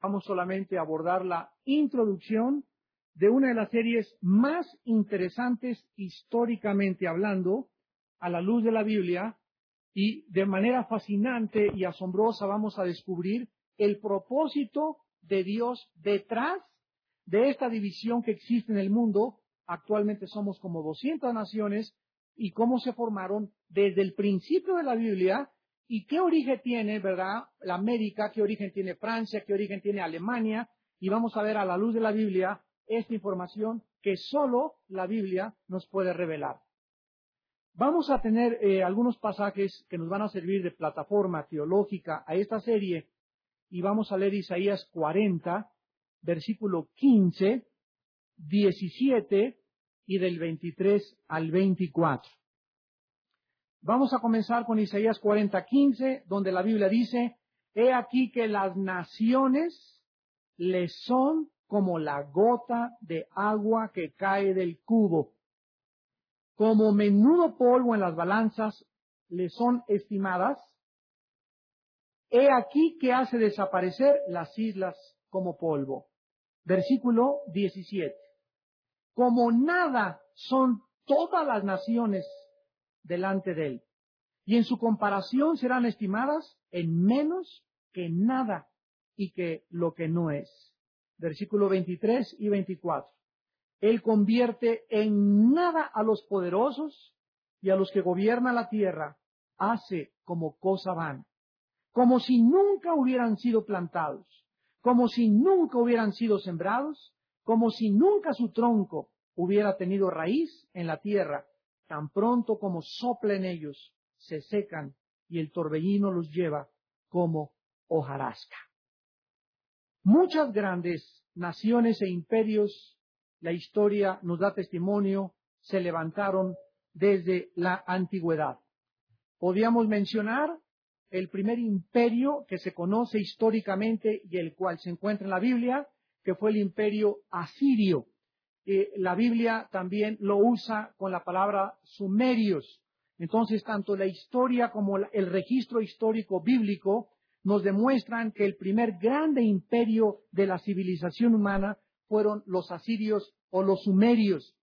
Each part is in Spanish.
vamos solamente a abordar la introducción de una de las series más interesantes históricamente hablando, a la luz de la Biblia, y de manera fascinante y asombrosa vamos a descubrir el propósito de Dios detrás de esta división que existe en el mundo. Actualmente somos como 200 naciones y cómo se formaron desde el principio de la Biblia y qué origen tiene, ¿verdad? La América, qué origen tiene Francia, qué origen tiene Alemania. Y vamos a ver a la luz de la Biblia esta información que solo la Biblia nos puede revelar. Vamos a tener eh, algunos pasajes que nos van a servir de plataforma teológica a esta serie y vamos a leer Isaías 40, versículo 15, 17 y del 23 al 24. Vamos a comenzar con Isaías 40, 15, donde la Biblia dice, He aquí que las naciones le son como la gota de agua que cae del cubo. Como menudo polvo en las balanzas le son estimadas, he aquí que hace desaparecer las islas como polvo. Versículo 17. Como nada son todas las naciones delante de él. Y en su comparación serán estimadas en menos que nada y que lo que no es. Versículo 23 y 24. Él convierte en nada a los poderosos y a los que gobiernan la tierra, hace como cosa van, como si nunca hubieran sido plantados, como si nunca hubieran sido sembrados, como si nunca su tronco hubiera tenido raíz en la tierra, tan pronto como soplen ellos, se secan y el torbellino los lleva como hojarasca. Muchas grandes naciones e imperios, la historia nos da testimonio, se levantaron desde la antigüedad. Podríamos mencionar el primer imperio que se conoce históricamente y el cual se encuentra en la Biblia, que fue el imperio asirio. Eh, la Biblia también lo usa con la palabra sumerios. Entonces, tanto la historia como el registro histórico bíblico nos demuestran que el primer grande imperio de la civilización humana fueron los asirios o los sumerios.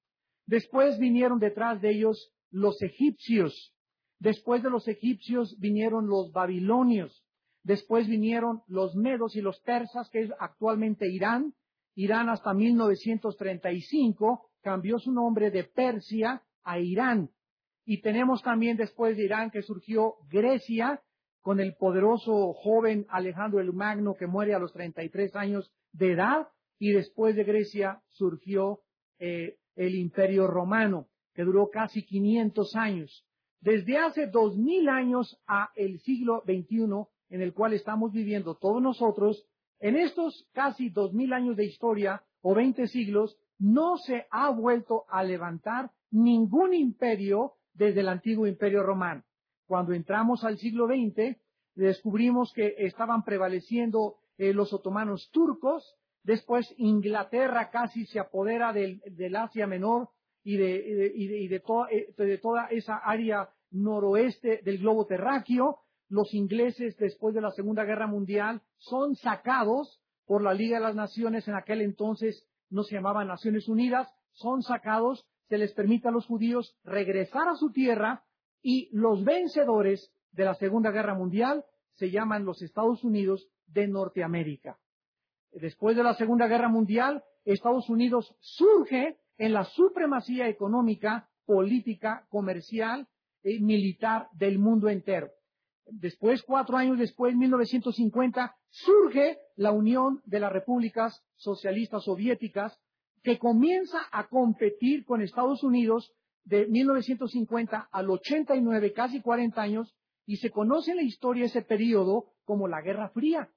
Después vinieron detrás de ellos los egipcios. Después de los egipcios vinieron los babilonios. Después vinieron los medos y los persas, que es actualmente Irán. Irán hasta 1935 cambió su nombre de Persia a Irán. Y tenemos también después de Irán que surgió Grecia con el poderoso joven Alejandro el Magno que muere a los 33 años de edad. Y después de Grecia surgió eh, el Imperio Romano que duró casi 500 años. Desde hace 2000 años a el siglo XXI en el cual estamos viviendo todos nosotros, en estos casi dos mil años de historia o veinte siglos, no se ha vuelto a levantar ningún imperio desde el antiguo imperio romano. Cuando entramos al siglo XX, descubrimos que estaban prevaleciendo eh, los otomanos turcos, después Inglaterra casi se apodera del, Asia Menor y, de, y de, eh, de toda esa área noroeste del globo terráqueo, los ingleses después de la Segunda Guerra Mundial son sacados por la Liga de las Naciones, en aquel entonces no se llamaban Naciones Unidas, son sacados, se les permite a los judíos regresar a su tierra y los vencedores de la Segunda Guerra Mundial se llaman los Estados Unidos de Norteamérica. Después de la Segunda Guerra Mundial, Estados Unidos surge en la supremacía económica, política, comercial y militar del mundo entero. Después, cuatro años después, 1950, surge la Unión de las Repúblicas Socialistas Soviéticas, que comienza a competir con Estados Unidos de 1950 al 89, casi 40 años, y se conoce en la historia ese periodo como la Guerra Fría.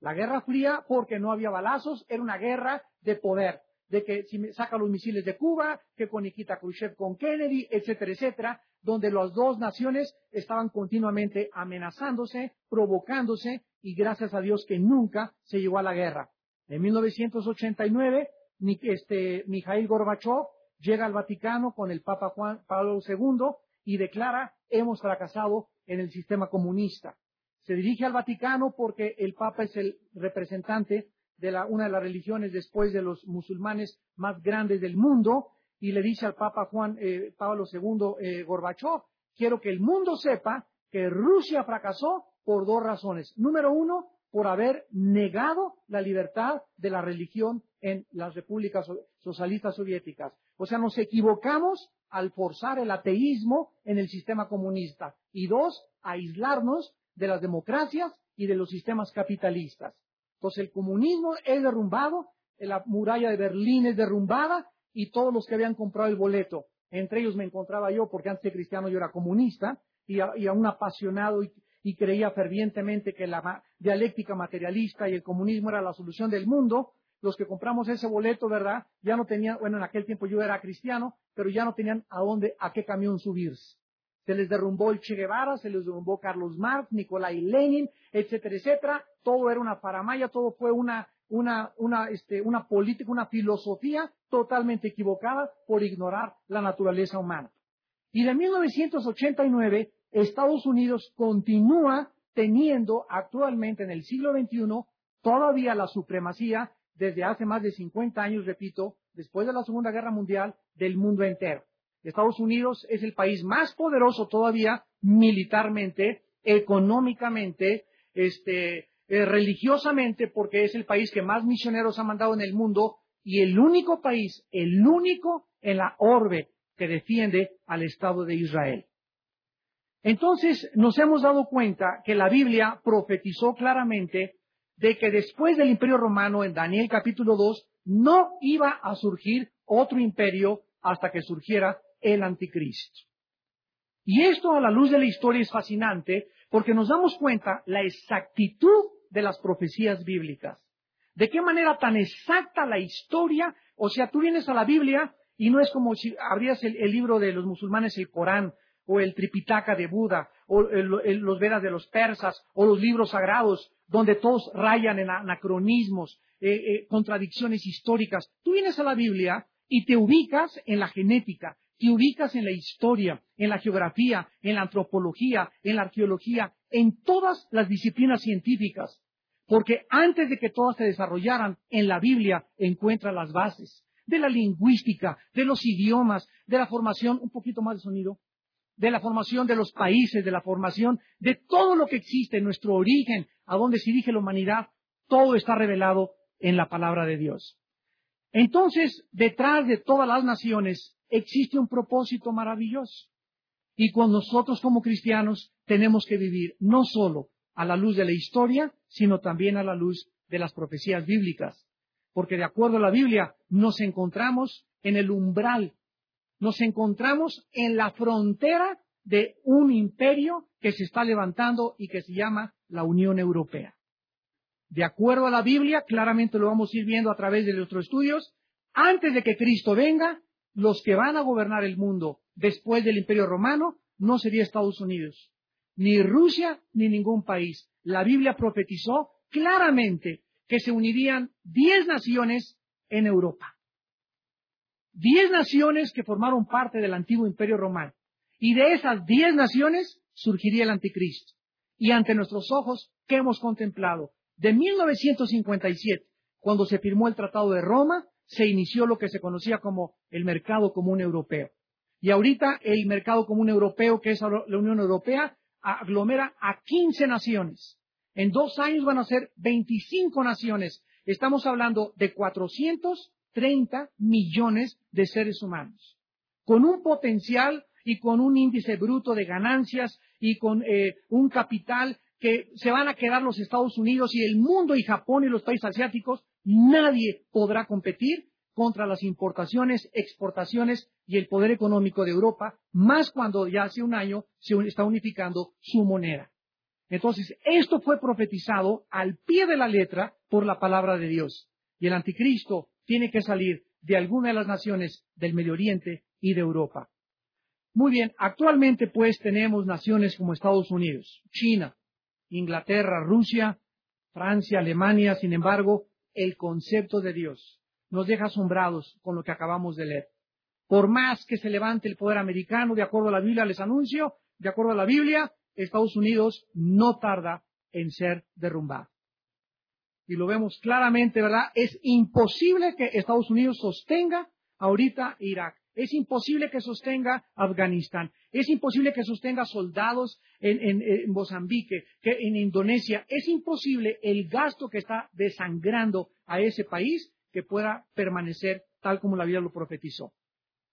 La Guerra Fría porque no había balazos, era una guerra de poder de que si me saca los misiles de Cuba, que con Khrushchev con Kennedy, etcétera, etcétera, donde las dos naciones estaban continuamente amenazándose, provocándose, y gracias a Dios que nunca se llegó a la guerra. En 1989, este, Mikhail Gorbachev llega al Vaticano con el Papa Juan Pablo II y declara, hemos fracasado en el sistema comunista. Se dirige al Vaticano porque el Papa es el representante de la, una de las religiones después de los musulmanes más grandes del mundo, y le dice al Papa Juan eh, Pablo II eh, Gorbachov, quiero que el mundo sepa que Rusia fracasó por dos razones. Número uno, por haber negado la libertad de la religión en las repúblicas socialistas soviéticas. O sea, nos equivocamos al forzar el ateísmo en el sistema comunista. Y dos, aislarnos de las democracias y de los sistemas capitalistas. Entonces el comunismo es derrumbado, la muralla de Berlín es derrumbada y todos los que habían comprado el boleto, entre ellos me encontraba yo, porque antes de cristiano yo era comunista y, a, un apasionado y, creía fervientemente que la dialéctica materialista y el comunismo era la solución del mundo, los que compramos ese boleto, ¿verdad? Ya no tenían, bueno, en aquel tiempo yo era cristiano, pero ya no tenían a dónde, a qué camión subirse. Se les derrumbó el Che Guevara, se les derrumbó Carlos Marx, Nicolai Lenin, etcétera, etcétera. Todo era una paramaya, todo fue una, una, una, este, una política, una filosofía totalmente equivocada por ignorar la naturaleza humana. Y de 1989, Estados Unidos continúa teniendo actualmente en el siglo XXI todavía la supremacía desde hace más de 50 años, repito, después de la Segunda Guerra Mundial, del mundo entero. Estados Unidos es el país más poderoso todavía militarmente, económicamente, este, eh, religiosamente, porque es el país que más misioneros ha mandado en el mundo y el único país, el único en la orbe que defiende al Estado de Israel. Entonces nos hemos dado cuenta que la Biblia profetizó claramente de que después del imperio romano en Daniel capítulo 2 no iba a surgir otro imperio hasta que surgiera el anticristo. Y esto a la luz de la historia es fascinante porque nos damos cuenta la exactitud de las profecías bíblicas. De qué manera tan exacta la historia, o sea, tú vienes a la Biblia y no es como si abrías el, libro de los musulmanes, el Corán, o el Tripitaka de Buda, o los Vedas de los persas, o los libros sagrados, donde todos rayan en anacronismos, eh, eh, contradicciones históricas. Tú vienes a la Biblia y te ubicas en la genética, te ubicas en la historia, en la geografía, en la antropología, en la arqueología, en todas las disciplinas científicas. Porque antes de que todas se desarrollaran, en la Biblia encuentra las bases de la lingüística, de los idiomas, de la formación, un poquito más de sonido, de la formación de los países, de la formación de todo lo que existe, nuestro origen, a dónde se dirige la humanidad, todo está revelado en la palabra de Dios. Entonces, detrás de todas las naciones existe un propósito maravilloso. Y con nosotros como cristianos tenemos que vivir no solo a la luz de la historia, sino también a la luz de las profecías bíblicas. Porque de acuerdo a la Biblia nos encontramos en el umbral, nos encontramos en la frontera de un imperio que se está levantando y que se llama la Unión Europea. De acuerdo a la Biblia, claramente lo vamos a ir viendo a través de nuestros estudios, antes de que Cristo venga, los que van a gobernar el mundo después del Imperio Romano no sería Estados Unidos, ni Rusia, ni ningún país. La Biblia profetizó claramente que se unirían diez naciones en Europa. Diez naciones que formaron parte del antiguo Imperio Romano. Y de esas diez naciones surgiría el anticristo. Y ante nuestros ojos, ¿qué hemos contemplado? De 1957, cuando se firmó el Tratado de Roma, se inició lo que se conocía como el mercado común europeo. Y ahorita el mercado común europeo, que es la Unión Europea, aglomera a 15 naciones. En dos años van a ser 25 naciones. Estamos hablando de 430 millones de seres humanos, con un potencial y con un índice bruto de ganancias y con eh, un capital que se van a quedar los Estados Unidos y el mundo y Japón y los países asiáticos Nadie podrá competir contra las importaciones, exportaciones y el poder económico de Europa, más cuando ya hace un año se está unificando su moneda. Entonces, esto fue profetizado al pie de la letra por la palabra de Dios. Y el anticristo tiene que salir de alguna de las naciones del Medio Oriente y de Europa. Muy bien, actualmente pues tenemos naciones como Estados Unidos, China, Inglaterra, Rusia, Francia, Alemania, sin embargo, el concepto de Dios. Nos deja asombrados con lo que acabamos de leer. Por más que se levante el poder americano, de acuerdo a la Biblia, les anuncio, de acuerdo a la Biblia, Estados Unidos no tarda en ser derrumbado. y lo vemos claramente, ¿verdad? Es imposible que Estados Unidos sostenga ahorita Irak. Es imposible que sostenga Afganistán. Es imposible que sostenga soldados en, en, Mozambique, que en Indonesia. Es imposible el gasto que está desangrando a ese país que pueda permanecer tal como la vida lo profetizó.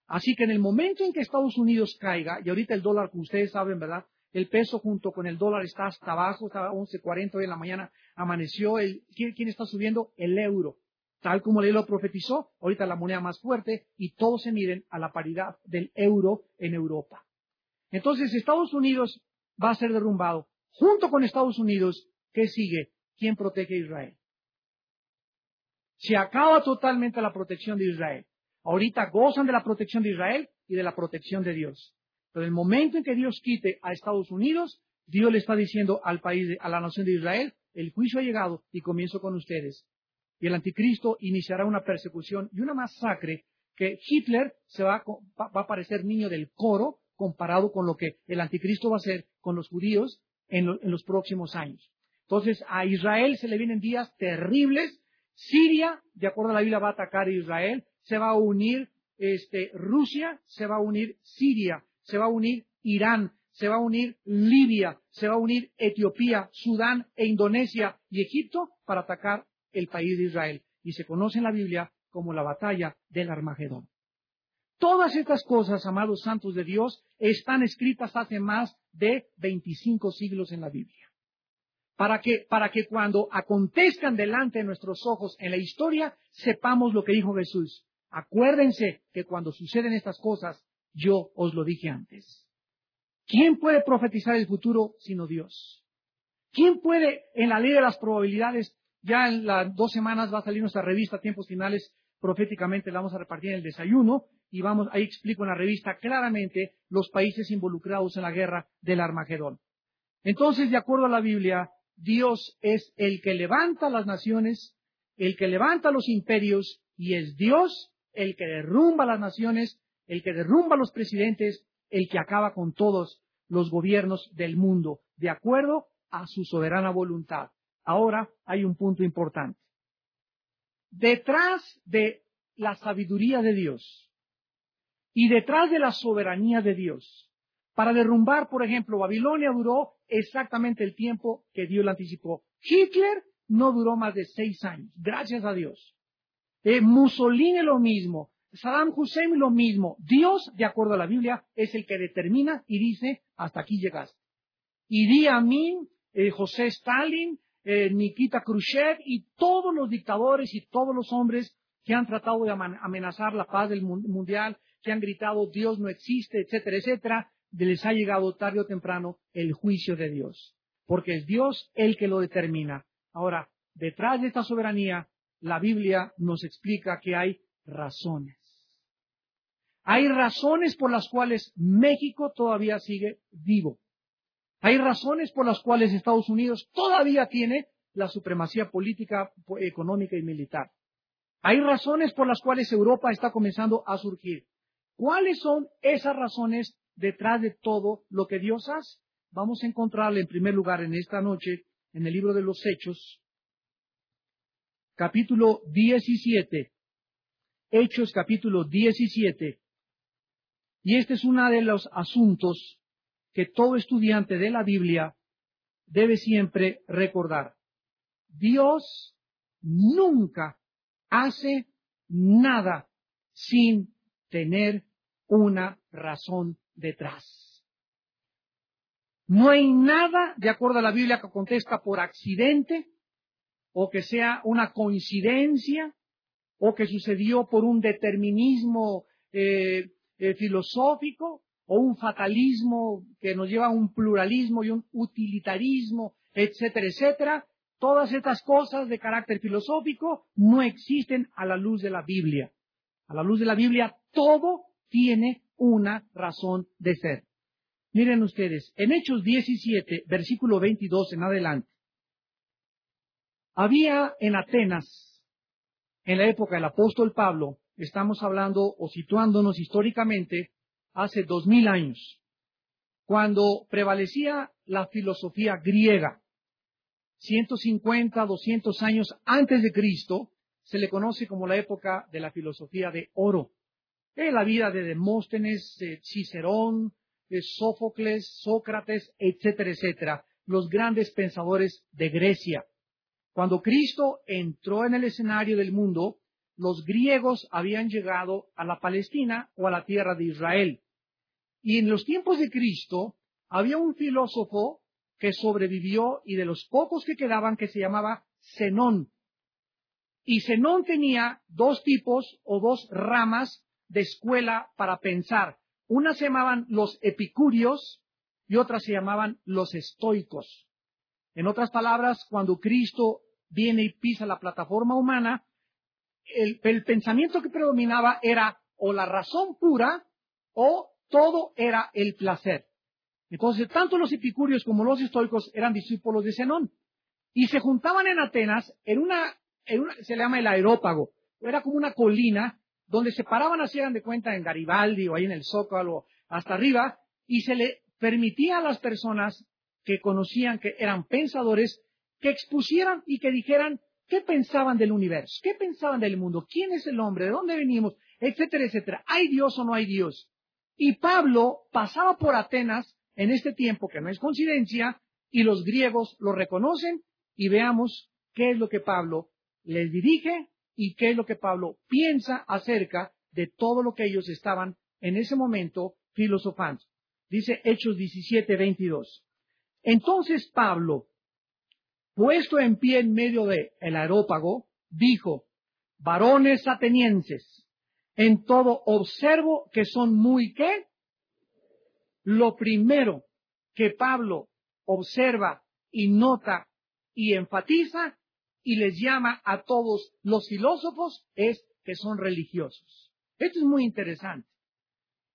Así que en el momento en que Estados Unidos caiga, y ahorita el dólar, como ustedes saben, ¿verdad? El peso junto con el dólar está hasta abajo, está a 11.40 hoy en la mañana, amaneció. El, ¿quién, está subiendo? El euro. Tal como él lo profetizó, ahorita la moneda más fuerte y todos se miden a la paridad del euro en Europa. Entonces Estados Unidos va a ser derrumbado. Junto con Estados Unidos, ¿qué sigue? ¿Quién protege a Israel? Se acaba totalmente la protección de Israel. Ahorita gozan de la protección de Israel y de la protección de Dios. Pero el momento en que Dios quite a Estados Unidos, Dios le está diciendo al país, a la nación de Israel, el juicio ha llegado y comienzo con ustedes. Y el anticristo iniciará una persecución y una masacre que Hitler se va, a parecer niño del coro comparado con lo que el anticristo va a hacer con los judíos en, en los próximos años. Entonces a Israel se le vienen días terribles. Siria, de acuerdo a la Biblia, va a atacar a Israel se va a unir este, Rusia, se va a unir Siria, se va a unir Irán, se va a unir Libia, se va a unir Etiopía, Sudán e Indonesia y Egipto para atacar el país de Israel. Y se conoce en la Biblia como la batalla del Armagedón. Todas estas cosas, amados santos de Dios, están escritas hace más de 25 siglos en la Biblia. Para que, para que cuando acontezcan delante de nuestros ojos en la historia, sepamos lo que dijo Jesús. Acuérdense que cuando suceden estas cosas, yo os lo dije antes. ¿Quién puede profetizar el futuro sino Dios? ¿Quién puede, en la ley de las probabilidades, ya en las dos semanas va a salir nuestra revista Tiempos Finales, proféticamente la vamos a repartir en el desayuno, y vamos, ahí explico en la revista claramente los países involucrados en la guerra del Armagedón. Entonces, de acuerdo a la Biblia, Dios es el que levanta las naciones, el que levanta los imperios, y es Dios el que derrumba las naciones, el que derrumba los presidentes, el que acaba con todos los gobiernos del mundo, de acuerdo a su soberana voluntad. Ahora hay un punto importante. Detrás de la sabiduría de Dios y detrás de la soberanía de Dios, para derrumbar, por ejemplo, Babilonia duró exactamente el tiempo que Dios le anticipó. Hitler no duró más de seis años, gracias a Dios. Eh, Mussolini lo mismo, Saddam Hussein lo mismo. Dios, de acuerdo a la Biblia, es el que determina y dice, hasta aquí llegaste. Y Amin, eh, José Stalin, eh, Nikita Khrushchev y todos los dictadores y todos los hombres que han tratado de amenazar la paz del mundial, que han gritado Dios no existe, etcétera, etcétera, les ha llegado tarde o temprano el juicio de Dios. Porque es Dios el que lo determina. Ahora, detrás de esta soberanía la Biblia nos explica que hay razones. Hay razones por las cuales México todavía sigue vivo. Hay razones por las cuales Estados Unidos todavía tiene la supremacía política, económica y militar. Hay razones por las cuales Europa está comenzando a surgir. ¿Cuáles son esas razones detrás de todo lo que Dios hace? Vamos a encontrarle en primer lugar en esta noche en el libro de los Hechos, capítulo 17. Hechos capítulo 17. Y este es uno de los asuntos que todo estudiante de la Biblia debe siempre recordar. Dios nunca hace nada sin tener una razón detrás. No hay nada, de acuerdo a la Biblia, que contesta por accidente, o que sea una coincidencia o que sucedió por un determinismo eh, eh, filosófico o un fatalismo que nos lleva a un pluralismo y un utilitarismo, etcétera, etcétera. Todas estas cosas de carácter filosófico no existen a la luz de la Biblia. A la luz de la Biblia todo tiene una razón de ser. Miren ustedes, en Hechos 17, versículo 22 en adelante, había en Atenas, en la época del apóstol Pablo, estamos hablando o situándonos históricamente hace dos mil años, cuando prevalecía la filosofía griega. 150, 200 años antes de Cristo, se le conoce como la época de la filosofía de oro. Es la vida de Demóstenes, Cicerón, Sófocles, Sócrates, etcétera, etcétera, los grandes pensadores de Grecia. Cuando Cristo entró en el escenario del mundo, los griegos habían llegado a la Palestina o a la tierra de Israel. Y en los tiempos de Cristo había un filósofo que sobrevivió y de los pocos que quedaban que se llamaba Zenón. Y Zenón tenía dos tipos o dos ramas de escuela para pensar. Unas se llamaban los epicúreos y otras se llamaban los estoicos. En otras palabras, cuando Cristo viene y pisa la plataforma humana, el, el pensamiento que predominaba era o la razón pura o todo era el placer. Entonces, tanto los epicúreos como los estoicos eran discípulos de Zenón. Y se juntaban en Atenas en una, se le llama el aerópago, era como una colina donde se paraban, hacían de cuenta en Garibaldi o ahí en el Zócalo, hasta arriba, y se le permitía a las personas que conocían que eran pensadores que expusieran y que dijeran qué pensaban del universo, qué pensaban del mundo, quién es el hombre, de dónde venimos, etcétera, etcétera. ¿Hay Dios o no hay Dios? Y Pablo pasaba por Atenas en este tiempo, que no es coincidencia, y los griegos lo reconocen y veamos qué es lo que Pablo les dirige y qué es lo que Pablo piensa acerca de todo lo que ellos estaban en ese momento filosofando. Dice Hechos 17, 22. Entonces Pablo, puesto en pie en medio del el aerópago, dijo, varones atenienses, en todo observo que son muy qué? Lo primero que Pablo observa y nota y enfatiza y les llama a todos los filósofos es que son religiosos. Esto es muy interesante,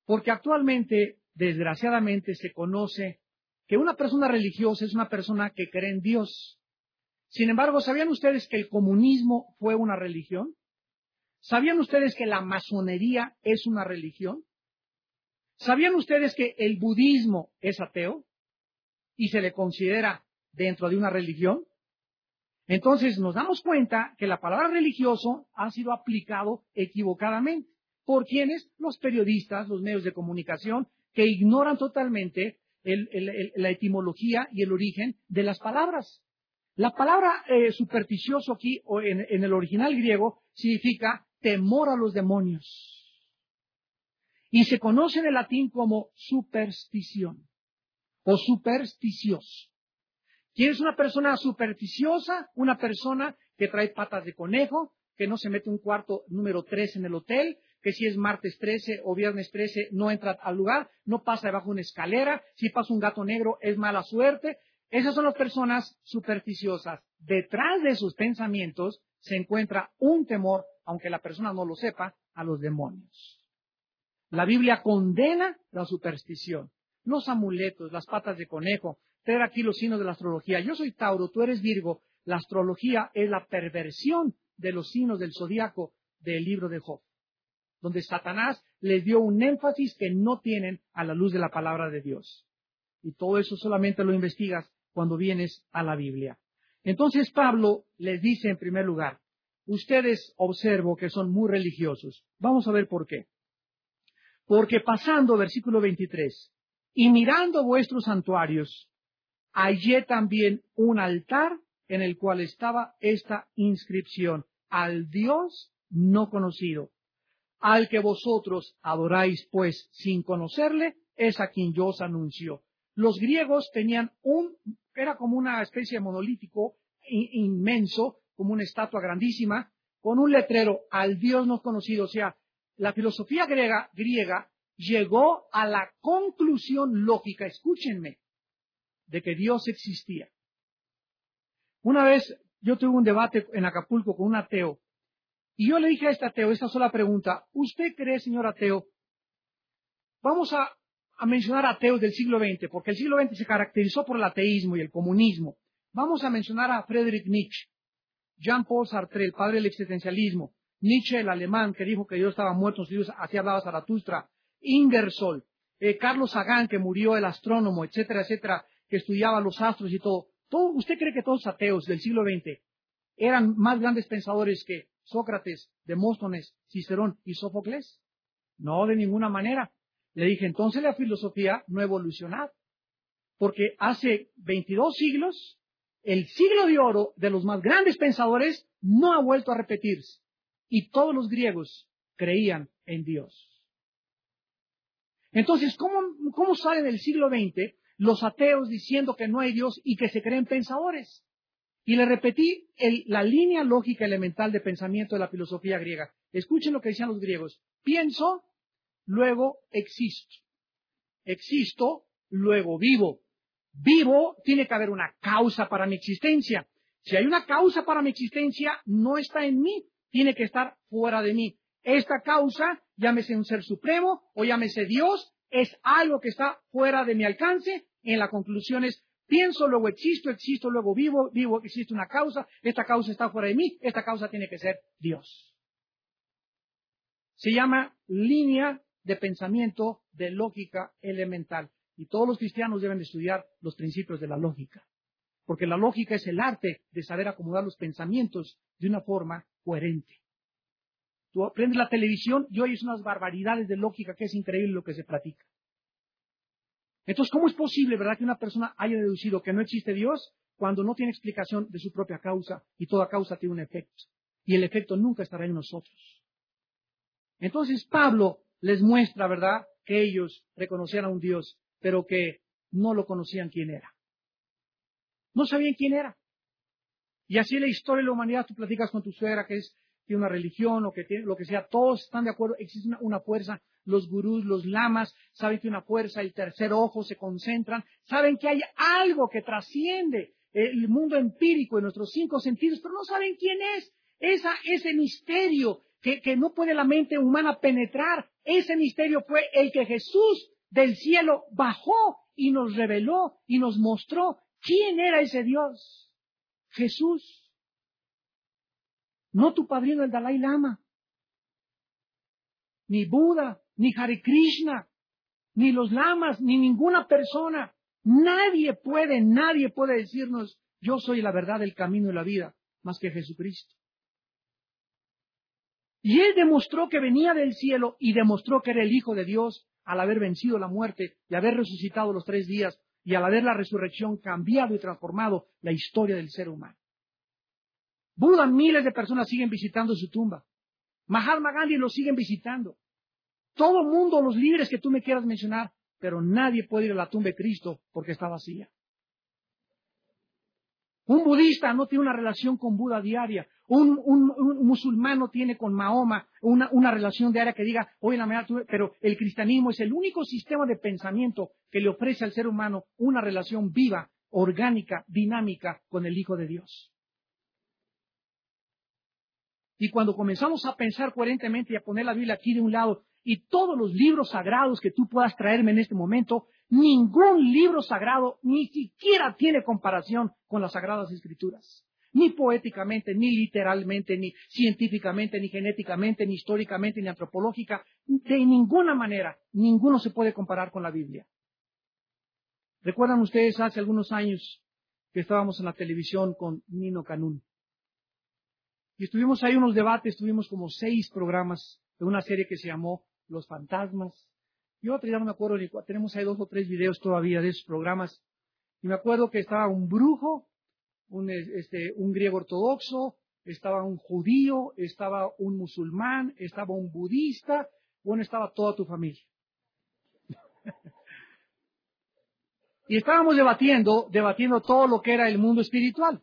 porque actualmente, desgraciadamente, se conoce que una persona religiosa es una persona que cree en Dios. Sin embargo, ¿sabían ustedes que el comunismo fue una religión? ¿Sabían ustedes que la masonería es una religión? ¿Sabían ustedes que el budismo es ateo y se le considera dentro de una religión? Entonces nos damos cuenta que la palabra religioso ha sido aplicado equivocadamente. ¿Por quienes? Los periodistas, los medios de comunicación, que ignoran totalmente la etimología y el origen de las palabras. La palabra eh, supersticioso aquí, o en el original griego, significa temor a los demonios y se conoce en el latín como superstición o supersticioso. ¿Quién es una persona supersticiosa? Una persona que trae patas de conejo, que no se mete un cuarto número 3 en el hotel, que si es martes 13 o viernes 13 no entra al lugar, no pasa debajo de una escalera, si pasa un gato negro es mala suerte. Esas son las personas supersticiosas. Detrás de sus pensamientos se encuentra un temor, aunque la persona no lo sepa, a los demonios. La Biblia condena la superstición, los amuletos, las patas de conejo, traer aquí los signos de la astrología. Yo soy Tauro, tú eres Virgo. La astrología es la perversión de los signos del zodiaco del libro de Job, donde Satanás les dio un énfasis que no tienen a la luz de la palabra de Dios. Y todo eso solamente lo investigas cuando vienes a la Biblia. Entonces Pablo les dice en primer lugar, ustedes observo que son muy religiosos. Vamos a ver por qué. Porque pasando, versículo 23, y mirando vuestros santuarios, hallé también un altar en el cual estaba esta inscripción, al Dios no conocido. Al que vosotros adoráis, pues, sin conocerle, es a quien yo os anuncio. Los griegos tenían un, era como una especie de monolítico inmenso, como una estatua grandísima, con un letrero, al Dios no conocido, o sea, la filosofía griega, griega llegó a la conclusión lógica, escúchenme, de que Dios existía. Una vez yo tuve un debate en Acapulco con un ateo y yo le dije a este ateo esta sola pregunta, ¿usted cree, señor ateo? Vamos a, a mencionar ateos del siglo XX, porque el siglo XX se caracterizó por el ateísmo y el comunismo. Vamos a mencionar a Friedrich Nietzsche, Jean-Paul Sartre, el padre del existencialismo, Nietzsche, el alemán, que dijo que Dios estaba muerto, así hablaba Zaratustra, Ingersoll, eh, Carlos Sagan, que murió el astrónomo, etcétera, etcétera, que estudiaba los astros y todo. ¿Usted cree que todos los ateos del siglo XX eran más grandes pensadores que Sócrates, Demóstenes, Cicerón y Sófocles? No, de ninguna manera. Le dije, entonces la filosofía no evolucionado. Porque hace 22 siglos, el siglo de oro de los más grandes pensadores no ha vuelto a repetirse. Y todos los griegos creían en Dios. Entonces, ¿cómo, cómo salen del siglo XX los ateos diciendo que no hay Dios y que se creen pensadores? Y le repetí la línea lógica elemental de pensamiento de la filosofía griega. Escuchen lo que decían los griegos. Pienso, luego existo. Existo, luego vivo. Vivo, tiene que haber una causa para mi existencia. Si hay una causa para mi existencia, no está en mí, tiene que estar fuera de mí. Esta causa, llámese un ser supremo o llámese Dios, es algo que está fuera de mi alcance. En la conclusión es, pienso, luego existo, existo, luego vivo, vivo, existe una causa, esta causa está fuera de mí, esta causa tiene que ser Dios. Se llama línea de pensamiento de lógica elemental. Y todos los cristianos deben estudiar los principios de la lógica. Porque la lógica es el arte de saber acomodar los pensamientos de una forma coherente. Tú aprendes la televisión y oyes unas barbaridades de lógica que es increíble lo que se platica. Entonces, ¿cómo es posible, verdad, que una persona haya deducido que no existe Dios cuando no tiene explicación de su propia causa y toda causa tiene un efecto? Y el efecto nunca estará en nosotros. Entonces, Pablo les muestra, ¿verdad?, que ellos reconocían a un Dios, pero que no lo conocían quién era. No sabían quién era. Y así la historia de la humanidad, tú platicas con tu suegra que es una religión o que tiene lo que sea, todos están de acuerdo, existe una, fuerza, los gurús, los lamas, saben que una fuerza, el tercer ojo se concentran, saben que hay algo que trasciende el mundo empírico de nuestros cinco sentidos, pero no saben quién es. Esa, ese misterio que, no puede la mente humana penetrar, ese misterio fue el que Jesús del cielo bajó y nos reveló y nos mostró quién era ese Dios. Jesús. No tu padrino el Dalai Lama, ni Buda, ni Hare Krishna, ni los lamas, ni ninguna persona. Nadie puede, nadie puede decirnos, yo soy la verdad, el camino y la vida, más que Jesucristo. Y él demostró que venía del cielo y demostró que era el Hijo de Dios al haber vencido la muerte y haber resucitado los tres días y al haber la resurrección cambiado y transformado la historia del ser humano. Buda, miles de personas siguen visitando su tumba. Mahatma Gandhi lo siguen visitando. Todo mundo, los líderes que tú me quieras mencionar, pero nadie puede ir a la tumba de Cristo porque está vacía. Un budista no tiene una relación con Buda diaria. Un, no tiene con Mahoma una, relación diaria que diga, oye, la mañana pero el cristianismo es el único sistema de pensamiento que le ofrece al ser humano una relación viva, orgánica, dinámica con el Hijo de Dios. Y cuando comenzamos a pensar coherentemente y a poner la Biblia aquí de un lado y todos los libros sagrados que tú puedas traerme en este momento, ningún libro sagrado ni siquiera tiene comparación con las sagradas escrituras. Ni poéticamente, ni literalmente, ni científicamente, ni genéticamente, ni históricamente, ni antropológica. De ninguna manera, ninguno se puede comparar con la Biblia. ¿Recuerdan ustedes hace algunos años que estábamos en la televisión con Nino Canún? Y estuvimos ahí unos debates, tuvimos como seis programas de una serie que se llamó Los Fantasmas. Yo otro ya no me acuerdo tenemos ahí dos o tres videos todavía de esos programas. Y me acuerdo que estaba un brujo, un, este, un griego ortodoxo, estaba un judío, estaba un musulmán, estaba un budista, bueno, estaba toda tu familia. y estábamos debatiendo, debatiendo todo lo que era el mundo espiritual.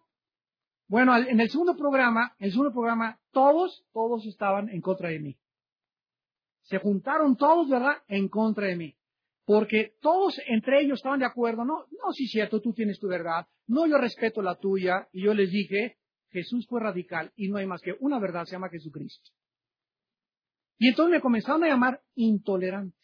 Bueno, en el segundo programa, en el segundo programa, todos, todos estaban en contra de mí. Se juntaron todos, ¿verdad?, en contra de mí. Porque todos entre ellos estaban de acuerdo, no, no, sí cierto, tú tienes tu verdad, no, yo respeto la tuya, y yo les dije, Jesús fue radical y no hay más que una verdad, se llama Jesucristo. Y entonces me comenzaron a llamar intolerante.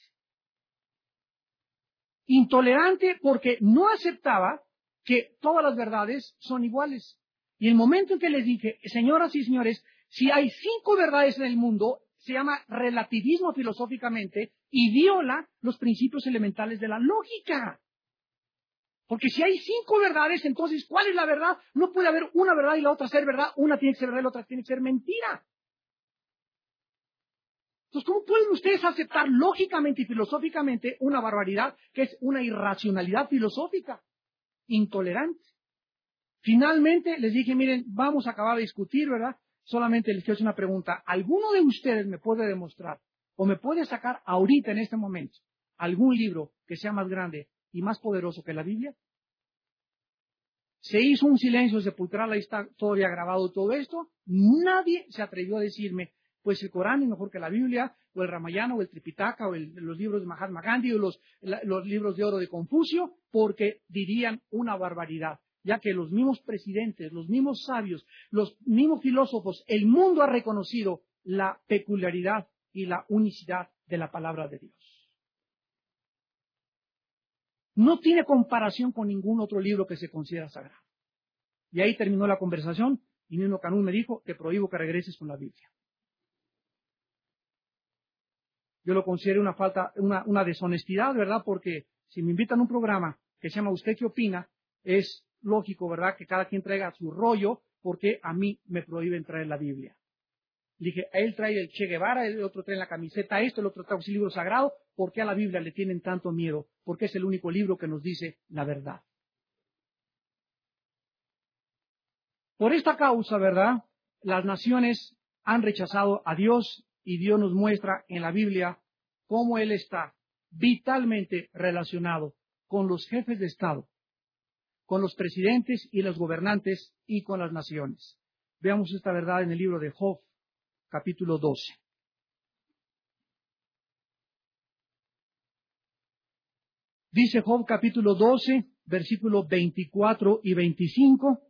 Intolerante porque no aceptaba que todas las verdades son iguales. Y el momento en que les dije, señoras y señores, si hay cinco verdades en el mundo, se llama relativismo filosóficamente y viola los principios elementales de la lógica. Porque si hay cinco verdades, entonces, ¿cuál es la verdad? No puede haber una verdad y la otra ser verdad. Una tiene que ser verdad y la otra tiene que ser mentira. Entonces, ¿cómo pueden ustedes aceptar lógicamente y filosóficamente una barbaridad que es una irracionalidad filosófica? Intolerante. Finalmente les dije, miren, vamos a acabar de discutir, ¿verdad? Solamente les quiero hacer una pregunta. ¿Alguno de ustedes me puede demostrar o me puede sacar ahorita en este momento algún libro que sea más grande y más poderoso que la Biblia? Se hizo un silencio sepulcral, ahí está todavía grabado todo esto. Nadie se atrevió a decirme, pues el Corán es mejor que la Biblia, o el Ramayana, o el Tripitaka, o los libros de Mahatma Gandhi, o los, los libros de oro de Confucio, porque dirían una barbaridad, ya que los mismos presidentes, los mismos sabios, los mismos filósofos, el mundo ha reconocido la peculiaridad y la unicidad de la palabra de Dios. No tiene comparación con ningún otro libro que se considera sagrado. Y ahí terminó la conversación y Nino Canún me dijo, te prohíbo que regreses con la Biblia. Yo lo considero una falta, una, deshonestidad, ¿verdad? Porque si me invitan a un programa que se llama ¿Usted qué opina? Es lógico, ¿verdad? Que cada quien traiga su rollo porque a mí me prohíben traer la Biblia. dije, a él trae el Che Guevara, el otro trae la camiseta esto, el otro trae un libro sagrado. ¿Por qué a la Biblia le tienen tanto miedo? Porque es el único libro que nos dice la verdad. Por esta causa, ¿verdad? Las naciones han rechazado a Dios y Dios nos muestra en la Biblia cómo Él está vitalmente relacionado con los jefes de Estado, con los presidentes y los gobernantes y con las naciones. Veamos esta verdad en el libro de Job, capítulo 12. Dice Job capítulo 12, versículos 24 y 25.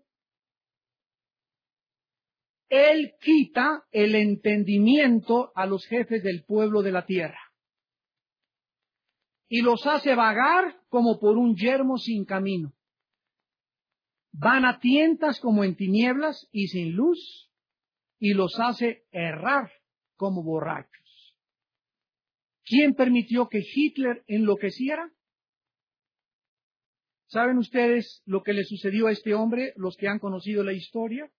Él quita el entendimiento a los jefes del pueblo de la tierra y los hace vagar como por un yermo sin camino. Van a tientas como en tinieblas y sin luz y los hace errar como borrachos. ¿Quién permitió que Hitler enloqueciera? ¿Saben ustedes lo que le sucedió a este hombre, los que han conocido la historia?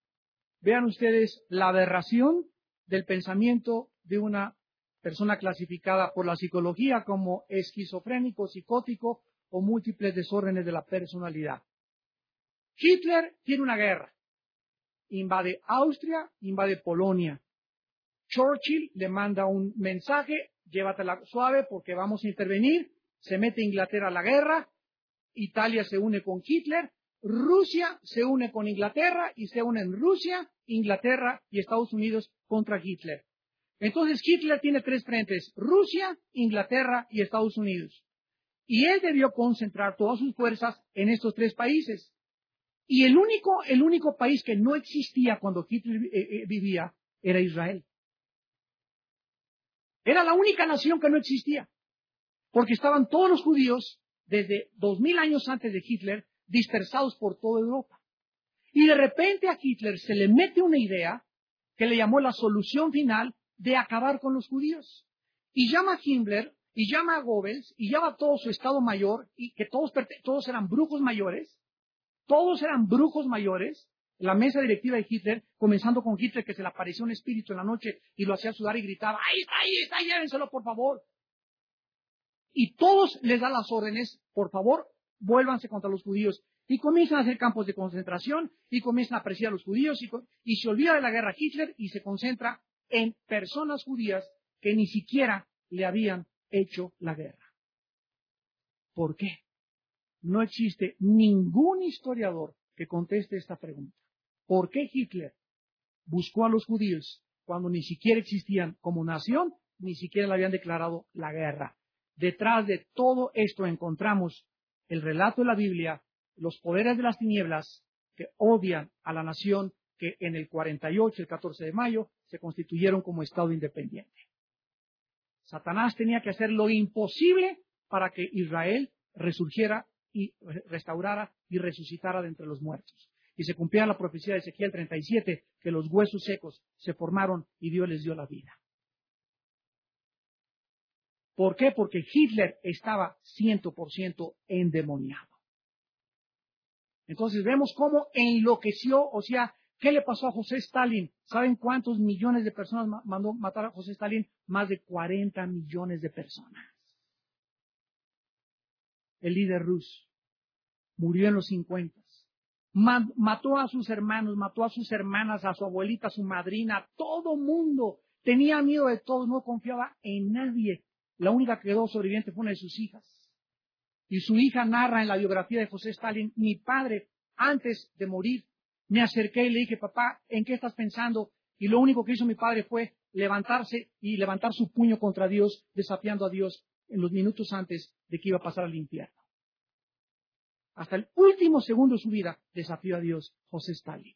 Vean ustedes la aberración del pensamiento de una persona clasificada por la psicología como esquizofrénico, psicótico o múltiples desórdenes de la personalidad. Hitler tiene una guerra. Invade Austria, invade Polonia. Churchill le manda un mensaje, llévatela suave porque vamos a intervenir. Se mete Inglaterra a la guerra. Italia se une con Hitler Rusia se une con Inglaterra y se unen Rusia, Inglaterra y Estados Unidos contra Hitler. Entonces Hitler tiene tres frentes, Rusia, Inglaterra y Estados Unidos. Y él debió concentrar todas sus fuerzas en estos tres países. Y el único, el único país que no existía cuando Hitler eh, eh, vivía era Israel. Era la única nación que no existía. Porque estaban todos los judíos desde dos mil años antes de Hitler dispersados por toda Europa. Y de repente a Hitler se le mete una idea que le llamó la solución final de acabar con los judíos. Y llama a Himmler, y llama a Goebbels, y llama a todo su Estado Mayor, y que todos, todos eran brujos mayores, todos eran brujos mayores, la mesa directiva de Hitler, comenzando con Hitler que se le apareció un espíritu en la noche y lo hacía sudar y gritaba, ahí está, ahí está, llévenselo por favor. Y todos les dan las órdenes, por favor, vuélvanse contra los judíos. Y comienzan a hacer campos de concentración y comienzan a apreciar a los judíos y, se olvida de la guerra Hitler y se concentra en personas judías que ni siquiera le habían hecho la guerra. ¿Por qué? No existe ningún historiador que conteste esta pregunta. ¿Por qué Hitler buscó a los judíos cuando ni siquiera existían como nación, ni siquiera le habían declarado la guerra? Detrás de todo esto encontramos el relato de la Biblia, los poderes de las tinieblas que odian a la nación que en el 48, el 14 de mayo, se constituyeron como Estado independiente. Satanás tenía que hacer lo imposible para que Israel resurgiera y restaurara y resucitara de entre los muertos. Y se cumplía la profecía de Ezequiel 37, que los huesos secos se formaron y Dios les dio la vida. ¿Por qué? Porque Hitler estaba 100% endemoniado. Entonces vemos cómo enloqueció, o sea, ¿qué le pasó a José Stalin? ¿Saben cuántos millones de personas mandó matar a José Stalin? Más de 40 millones de personas. El líder ruso murió en los 50. Mató a sus hermanos, mató a sus hermanas, a su abuelita, a su madrina, todo mundo. Tenía miedo de todos, no confiaba en nadie. La única que quedó sobreviviente fue una de sus hijas. Y su hija narra en la biografía de José Stalin, mi padre, antes de morir, me acerqué y le dije, papá, ¿en qué estás pensando? Y lo único que hizo mi padre fue levantarse y levantar su puño contra Dios, desafiando a Dios en los minutos antes de que iba a pasar al infierno. Hasta el último segundo de su vida desafió a Dios José Stalin.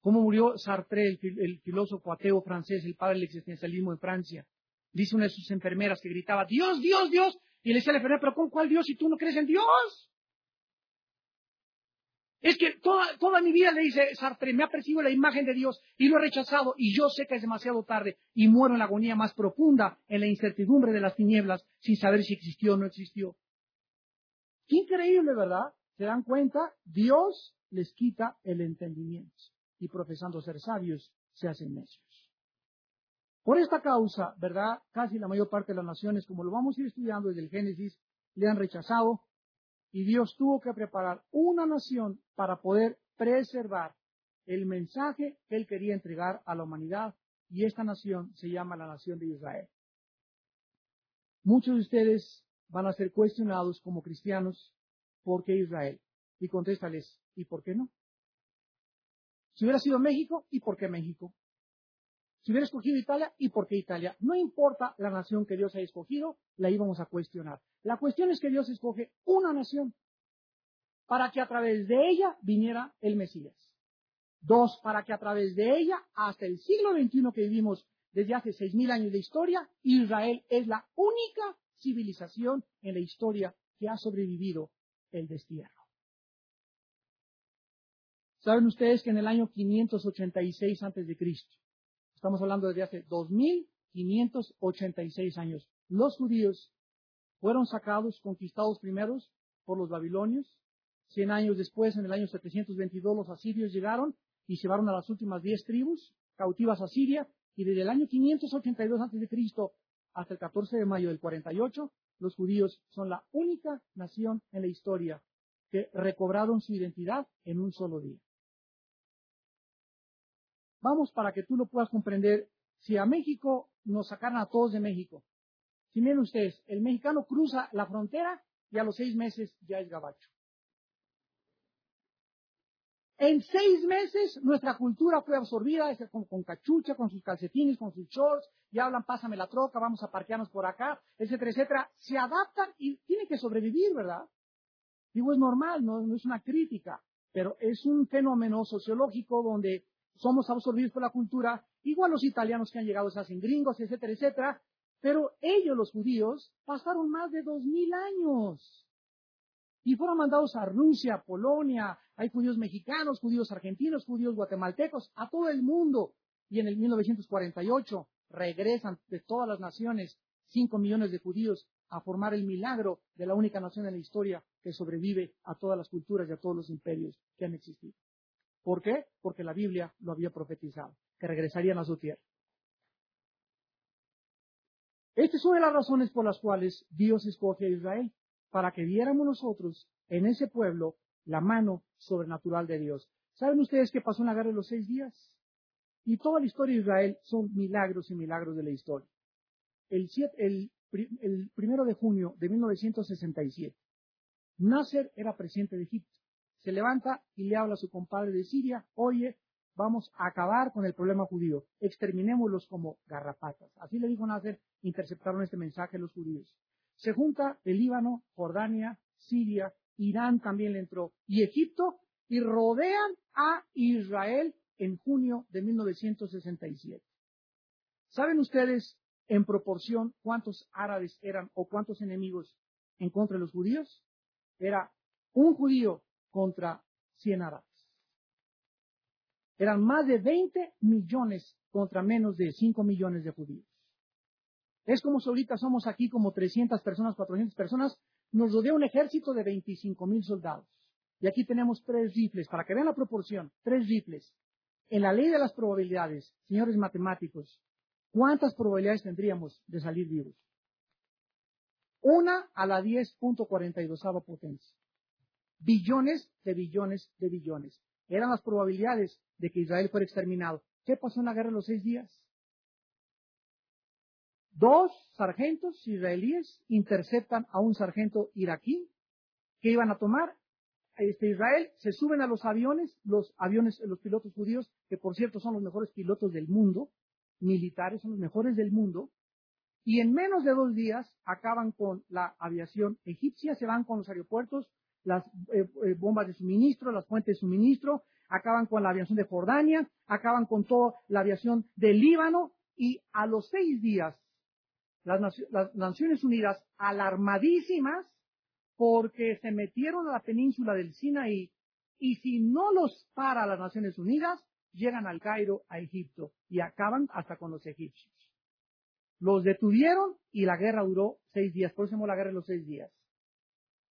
¿Cómo murió Sartre, el, filósofo ateo francés, el padre del existencialismo en Francia? Dice una de sus enfermeras que gritaba, Dios, Dios, Dios. Y le decía a la enfermera, pero ¿con cuál Dios si tú no crees en Dios? Es que toda, toda mi vida, le dice Sartre, me ha percibido la imagen de Dios y lo he rechazado y yo sé que es demasiado tarde y muero en la agonía más profunda, en la incertidumbre de las tinieblas, sin saber si existió o no existió. Increíble, ¿verdad? ¿Se dan cuenta? Dios les quita el entendimiento y profesando ser sabios se hacen necios. Por esta causa, ¿verdad? Casi la mayor parte de las naciones, como lo vamos a ir estudiando desde el Génesis, le han rechazado y Dios tuvo que preparar una nación para poder preservar el mensaje que él quería entregar a la humanidad y esta nación se llama la nación de Israel. Muchos de ustedes van a ser cuestionados como cristianos, ¿por qué Israel? Y contéstales, ¿y por qué no? Si hubiera sido México, ¿y por qué México? Si hubiera escogido Italia, ¿y por qué Italia? No importa la nación que Dios haya escogido, la íbamos a cuestionar. La cuestión es que Dios escoge una nación para que a través de ella viniera el Mesías. Dos, para que a través de ella, hasta el siglo XXI que vivimos desde hace seis mil años de historia, Israel es la única civilización en la historia que ha sobrevivido el destierro. ¿Saben ustedes que en el año 586 antes de Cristo, estamos hablando desde hace 2586 años, los judíos fueron sacados, conquistados primeros por los babilonios. Cien años después, en el año 722, los asirios llegaron y llevaron a las últimas diez tribus cautivas a Siria. Y desde el año 582 antes de Cristo hasta el 14 de mayo del 48, los judíos son la única nación en la historia que recobraron su identidad en un solo día. Vamos para que tú lo puedas comprender. Si a México nos sacaran a todos de México, si miren ustedes, el mexicano cruza la frontera y a los seis meses ya es gabacho. En seis meses nuestra cultura fue absorbida con, con, cachucha, con sus calcetines, con sus shorts, y hablan, pásame la troca, vamos a parquearnos por acá, etcétera, etcétera. Se adaptan y tienen que sobrevivir, ¿verdad? Digo, es normal, no, no es una crítica, pero es un fenómeno sociológico donde somos absorbidos por la cultura, igual los italianos que han llegado se hacen gringos, etcétera, etcétera, pero ellos, los judíos, pasaron más de dos mil años y fueron mandados a Rusia, Polonia, hay judíos mexicanos, judíos argentinos, judíos guatemaltecos, a todo el mundo. Y en el 1948 regresan de todas las naciones cinco millones de judíos a formar el milagro de la única nación en la historia que sobrevive a todas las culturas y a todos los imperios que han existido. ¿Por qué? Porque la Biblia lo había profetizado, que regresarían a su tierra. Esta es una de las razones por las cuales Dios escoge a Israel para que viéramos nosotros en ese pueblo la mano sobrenatural de Dios. ¿Saben ustedes qué pasó en la guerra de los seis días? Y toda la historia de Israel son milagros y milagros de la historia. El, el, primero de junio de 1967, Nasser era presidente de Egipto. Se levanta y le habla a su compadre de Siria, oye, vamos a acabar con el problema judío, exterminémoslos como garrapatas. Así le dijo Nasser, interceptaron este mensaje los judíos. Se junta el Líbano, Jordania, Siria, Irán también le entró, y Egipto, y rodean a Israel en junio de 1967. ¿Saben ustedes en proporción cuántos árabes eran o cuántos enemigos en contra de los judíos? Era un judío contra 100 árabes. Eran más de 20 millones contra menos de 5 millones de judíos. Es como si ahorita somos aquí como 300 personas, 400 personas, nos rodea un ejército de 25 mil soldados. Y aquí tenemos tres rifles, para que vean la proporción, tres rifles. En la ley de las probabilidades, señores matemáticos, ¿cuántas probabilidades tendríamos de salir vivos? Una a la 10.42 potencia. Billones de billones de billones. Eran las probabilidades de que Israel fuera exterminado. ¿Qué pasó en la guerra de los seis días? Dos sargentos israelíes interceptan a un sargento iraquí que iban a tomar este, Israel, se suben a los aviones, los aviones, los pilotos judíos, que por cierto son los mejores pilotos del mundo, militares, son los mejores del mundo, y en menos de dos días acaban con la aviación egipcia, se van con los aeropuertos, las eh, eh, bombas de suministro, las fuentes de suministro, acaban con la aviación de Jordania, acaban con toda la aviación del Líbano, y a los seis días las, Naciones Unidas, alarmadísimas, porque se metieron a la península del Sinaí, y si no los para las Naciones Unidas, llegan al Cairo, a Egipto, y acaban hasta con los egipcios. Los detuvieron y la guerra duró seis días, por eso se la guerra de los seis días.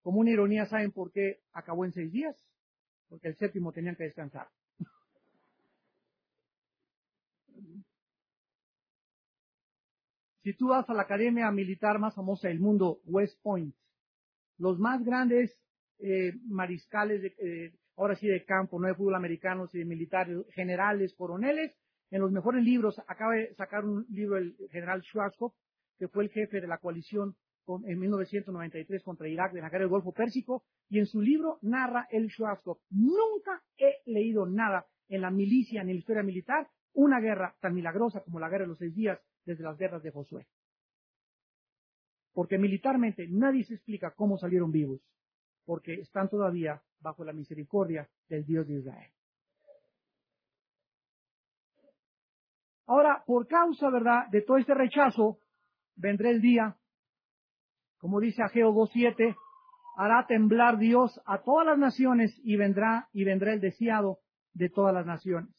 Como una ironía, ¿saben por qué acabó en seis días? Porque el séptimo tenían que descansar. Si tú vas a la academia militar más famosa del mundo, West Point, los más grandes eh, mariscales, de, eh, ahora sí de campo, no de fútbol americano, sino de militares, generales, coroneles, en los mejores libros, acaba de sacar un libro el general Schwarzkopf, que fue el jefe de la coalición en 1993 contra Irak de la guerra del Golfo Pérsico, y en su libro narra el Schwarzkopf. Nunca he leído nada en la milicia, ni en la historia militar, una guerra tan milagrosa como la guerra de los seis días desde las guerras de Josué. Porque militarmente nadie se explica cómo salieron vivos, porque están todavía bajo la misericordia del Dios de Israel. Ahora, por causa, ¿verdad?, de todo este rechazo, vendrá el día, como dice Ageo 2.7, hará temblar Dios a todas las naciones y vendrá, y vendrá el deseado de todas las naciones.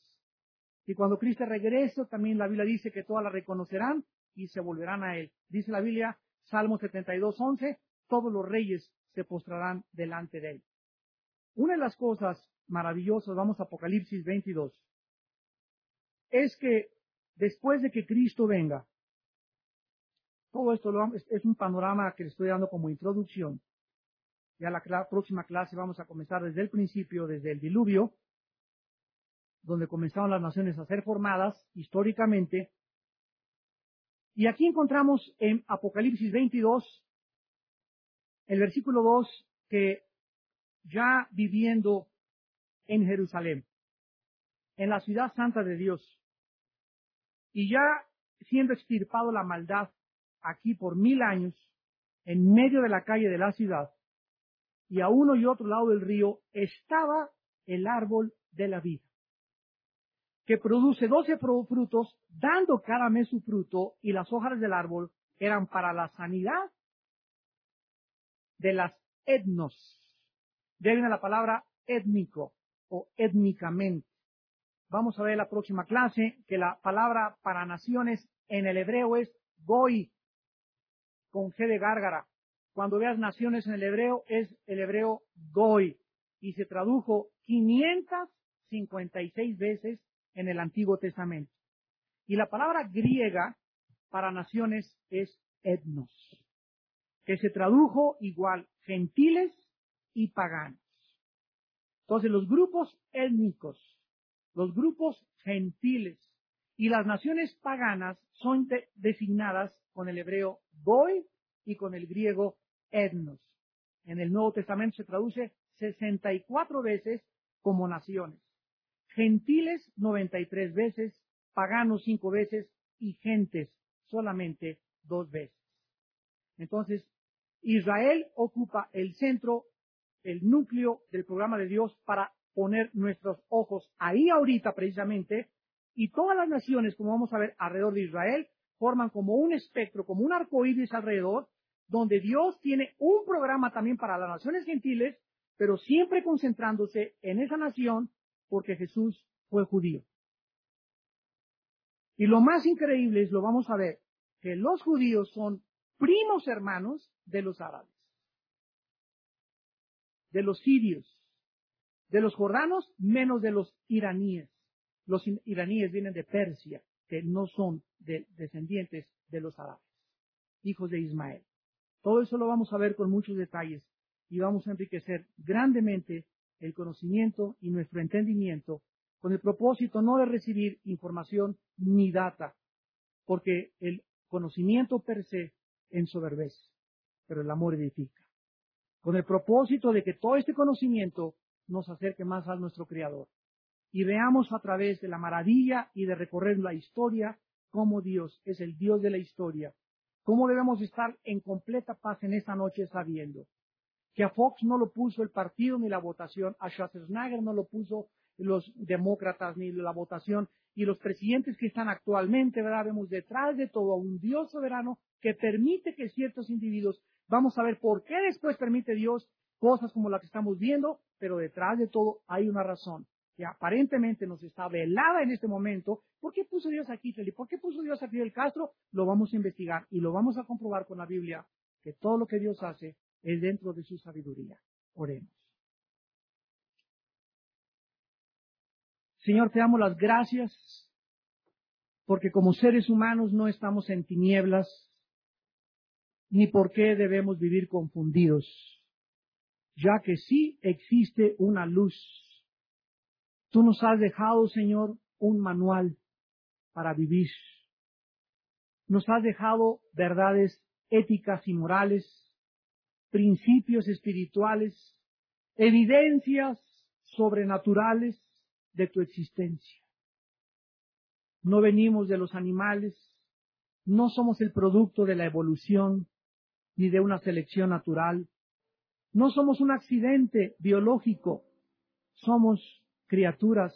Y cuando Cristo regrese, también la Biblia dice que todas la reconocerán y se volverán a Él. Dice la Biblia, Salmo 72, 11, todos los reyes se postrarán delante de Él. Una de las cosas maravillosas, vamos a Apocalipsis 22, es que después de que Cristo venga, todo esto es un panorama que le estoy dando como introducción. Ya la próxima clase vamos a comenzar desde el principio, desde el diluvio, donde comenzaron las naciones a ser formadas históricamente. Y aquí encontramos en Apocalipsis 22, el versículo 2, que ya viviendo en Jerusalén, en la ciudad santa de Dios, y ya siendo extirpado la maldad aquí por mil años, en medio de la calle de la ciudad, y a uno y otro lado del río estaba el árbol de la vida que produce doce frutos, dando cada mes su fruto, y las hojas del árbol eran para la sanidad de las etnos. De viene la palabra étnico o étnicamente. Vamos a ver la próxima clase que la palabra para naciones en el hebreo es goy, con G de gárgara. Cuando veas naciones en el hebreo es el hebreo goy y se tradujo 556 veces en el Antiguo Testamento. Y la palabra griega para naciones es etnos, que se tradujo igual gentiles y paganos. Entonces los grupos étnicos, los grupos gentiles y las naciones paganas son designadas con el hebreo goy y con el griego etnos. En el Nuevo Testamento se traduce 64 veces como naciones gentiles 93 veces, paganos 5 veces y gentes solamente dos veces. Entonces, Israel ocupa el centro, el núcleo del programa de Dios para poner nuestros ojos ahí ahorita precisamente, y todas las naciones, como vamos a ver alrededor de Israel, forman como un espectro, como un arco iris alrededor, donde Dios tiene un programa también para las naciones gentiles, pero siempre concentrándose en esa nación porque Jesús fue judío. Y lo más increíble es, lo vamos a ver, que los judíos son primos hermanos de los árabes, de los sirios, de los jordanos menos de los iraníes. Los iraníes vienen de Persia, que no son descendientes de los árabes, hijos de Ismael. Todo eso lo vamos a ver con muchos detalles y vamos a enriquecer grandemente el conocimiento y nuestro entendimiento con el propósito no de recibir información ni data, porque el conocimiento per se ensoberbece, pero el amor edifica. Con el propósito de que todo este conocimiento nos acerque más a nuestro Creador y veamos a través de la maravilla y de recorrer la historia cómo Dios es el Dios de la historia, cómo debemos estar en completa paz en esta noche sabiendo que a Fox no lo puso el partido ni la votación, a Schwarzenegger no lo puso los demócratas ni la votación, y los presidentes que están actualmente, ¿verdad? Vemos detrás de todo a un Dios soberano que permite que ciertos individuos, vamos a ver por qué después permite Dios cosas como las que estamos viendo, pero detrás de todo hay una razón que aparentemente nos está velada en este momento. ¿Por qué puso Dios aquí, Felipe? ¿Por qué puso Dios a Fidel Castro? Lo vamos a investigar y lo vamos a comprobar con la Biblia, que todo lo que Dios hace es dentro de su sabiduría. Oremos. Señor, te damos las gracias porque como seres humanos no estamos en tinieblas, ni por qué debemos vivir confundidos, ya que sí existe una luz. Tú nos has dejado, Señor, un manual para vivir. Nos has dejado verdades éticas y morales, principios espirituales, evidencias sobrenaturales de tu existencia. No venimos de los animales, no somos el producto de la evolución ni de una selección natural, no somos un accidente biológico, somos criaturas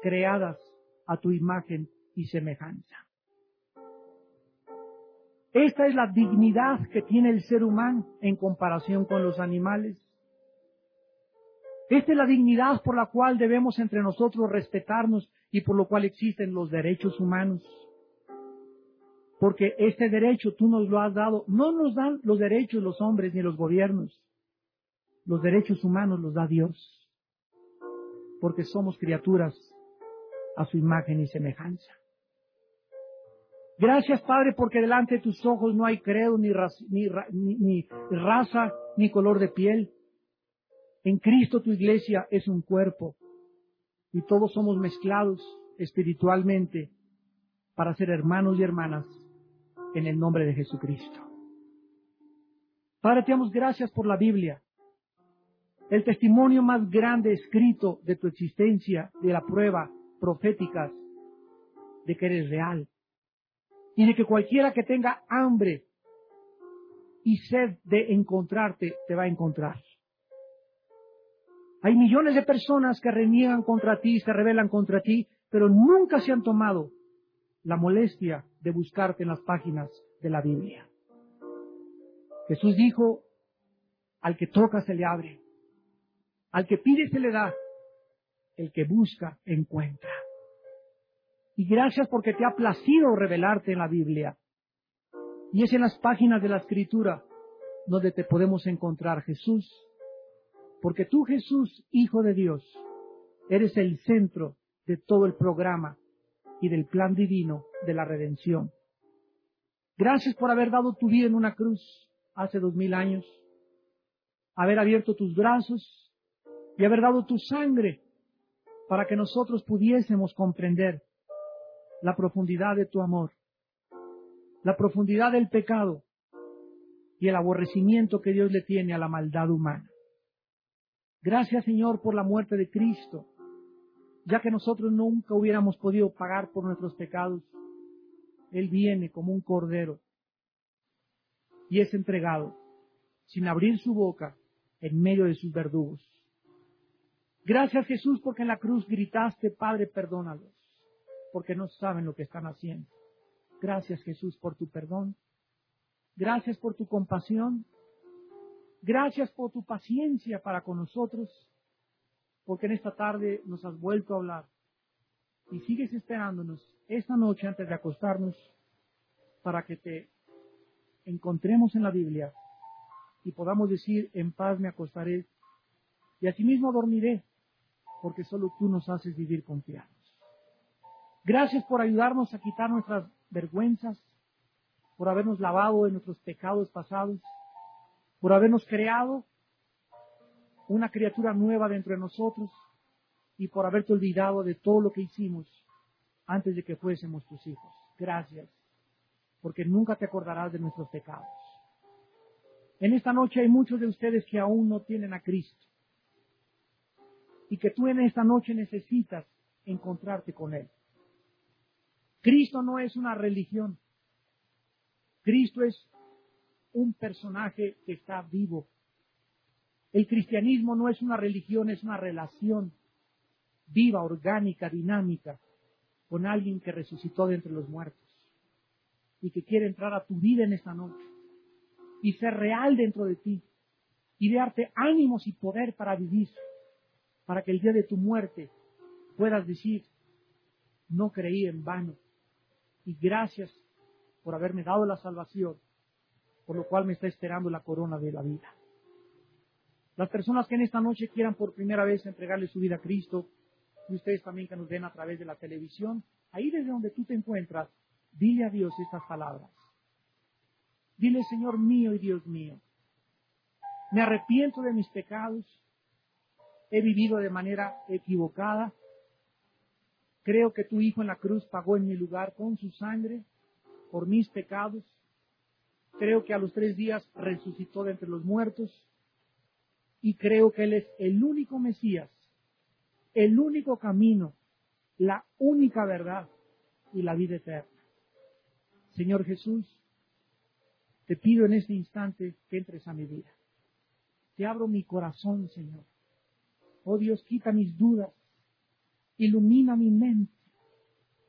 creadas a tu imagen y semejanza. Esta es la dignidad que tiene el ser humano en comparación con los animales. Esta es la dignidad por la cual debemos entre nosotros respetarnos y por lo cual existen los derechos humanos. Porque este derecho tú nos lo has dado. No nos dan los derechos los hombres ni los gobiernos. Los derechos humanos los da Dios. Porque somos criaturas a su imagen y semejanza. Gracias, Padre, porque delante de tus ojos no hay credo, ni, ni raza, ni color de piel. En Cristo tu iglesia es un cuerpo y todos somos mezclados espiritualmente para ser hermanos y hermanas en el nombre de Jesucristo. Padre, te damos gracias por la Biblia, el testimonio más grande escrito de tu existencia, de la prueba proféticas de que eres real y de que cualquiera que tenga hambre y sed de encontrarte, te va a encontrar. Hay millones de personas que reniegan contra ti, se rebelan contra ti, pero nunca se han tomado la molestia de buscarte en las páginas de la Biblia. Jesús dijo, al que toca se le abre, al que pide se le da, el que busca encuentra. Y gracias porque te ha placido revelarte en la Biblia. Y es en las páginas de la Escritura donde te podemos encontrar Jesús porque tú, Jesús, Hijo de Dios, eres el centro de todo el programa y del plan divino de la redención. Gracias por haber dado tu vida en una cruz hace dos mil años, haber abierto tus brazos y haber dado tu sangre para que nosotros pudiésemos comprender la profundidad de tu amor, la profundidad del pecado y el aborrecimiento que Dios le tiene a la maldad humana. Gracias Señor por la muerte de Cristo, ya que nosotros nunca hubiéramos podido pagar por nuestros pecados. Él viene como un cordero y es entregado sin abrir su boca en medio de sus verdugos. Gracias Jesús porque en la cruz gritaste, Padre, perdónalos, porque no saben lo que están haciendo. Gracias Jesús por tu perdón. Gracias por tu compasión. Gracias por tu paciencia para con nosotros, porque en esta tarde nos has vuelto a hablar y sigues esperándonos esta noche antes de acostarnos para que te encontremos en la Biblia y podamos decir en paz me acostaré y asimismo dormiré porque solo tú nos haces vivir confiados. Gracias por ayudarnos a quitar nuestras vergüenzas, por habernos lavado de nuestros pecados pasados, por habernos creado una criatura nueva dentro de nosotros y por haberte olvidado de todo lo que hicimos antes de que fuésemos tus hijos. Gracias, porque nunca te acordarás de nuestros pecados. En esta noche hay muchos de ustedes que aún no tienen a Cristo y que tú en esta noche necesitas encontrarte con Él. Cristo no es una religión. Cristo es un personaje que está vivo. El cristianismo no es una religión, es una relación viva, orgánica, dinámica, con alguien que resucitó de entre los muertos y que quiere entrar a tu vida en esta noche y ser real dentro de ti y darte ánimos y poder para vivir, para que el día de tu muerte puedas decir, no creí en vano, y gracias por haberme dado la salvación, por lo cual me está esperando la corona de la vida. Las personas que en esta noche quieran por primera vez entregarle su vida a Cristo, y ustedes también que nos ven a través de la televisión, ahí desde donde tú te encuentras, dile a Dios estas palabras. Dile, Señor mío y Dios mío, me arrepiento de mis pecados, he vivido de manera equivocada, Creo que tu Hijo en la cruz pagó en mi lugar con su sangre por mis pecados. Creo que a los tres días resucitó de entre los muertos. Y creo que Él es el único Mesías, el único camino, la única verdad y la vida eterna. Señor Jesús, te pido en este instante que entres a mi vida. Te abro mi corazón, Señor. Oh Dios, quita mis dudas, ilumina mi mente,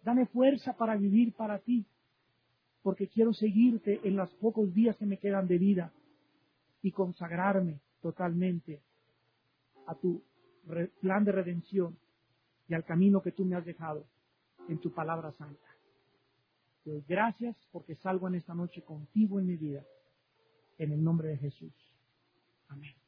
dame fuerza para vivir para ti, porque quiero seguirte en los pocos días que me quedan de vida y consagrarme totalmente a tu plan de redención y al camino que tú me has dejado en tu palabra santa. Te doy gracias porque salgo en esta noche contigo en mi vida. En el nombre de Jesús. Amén.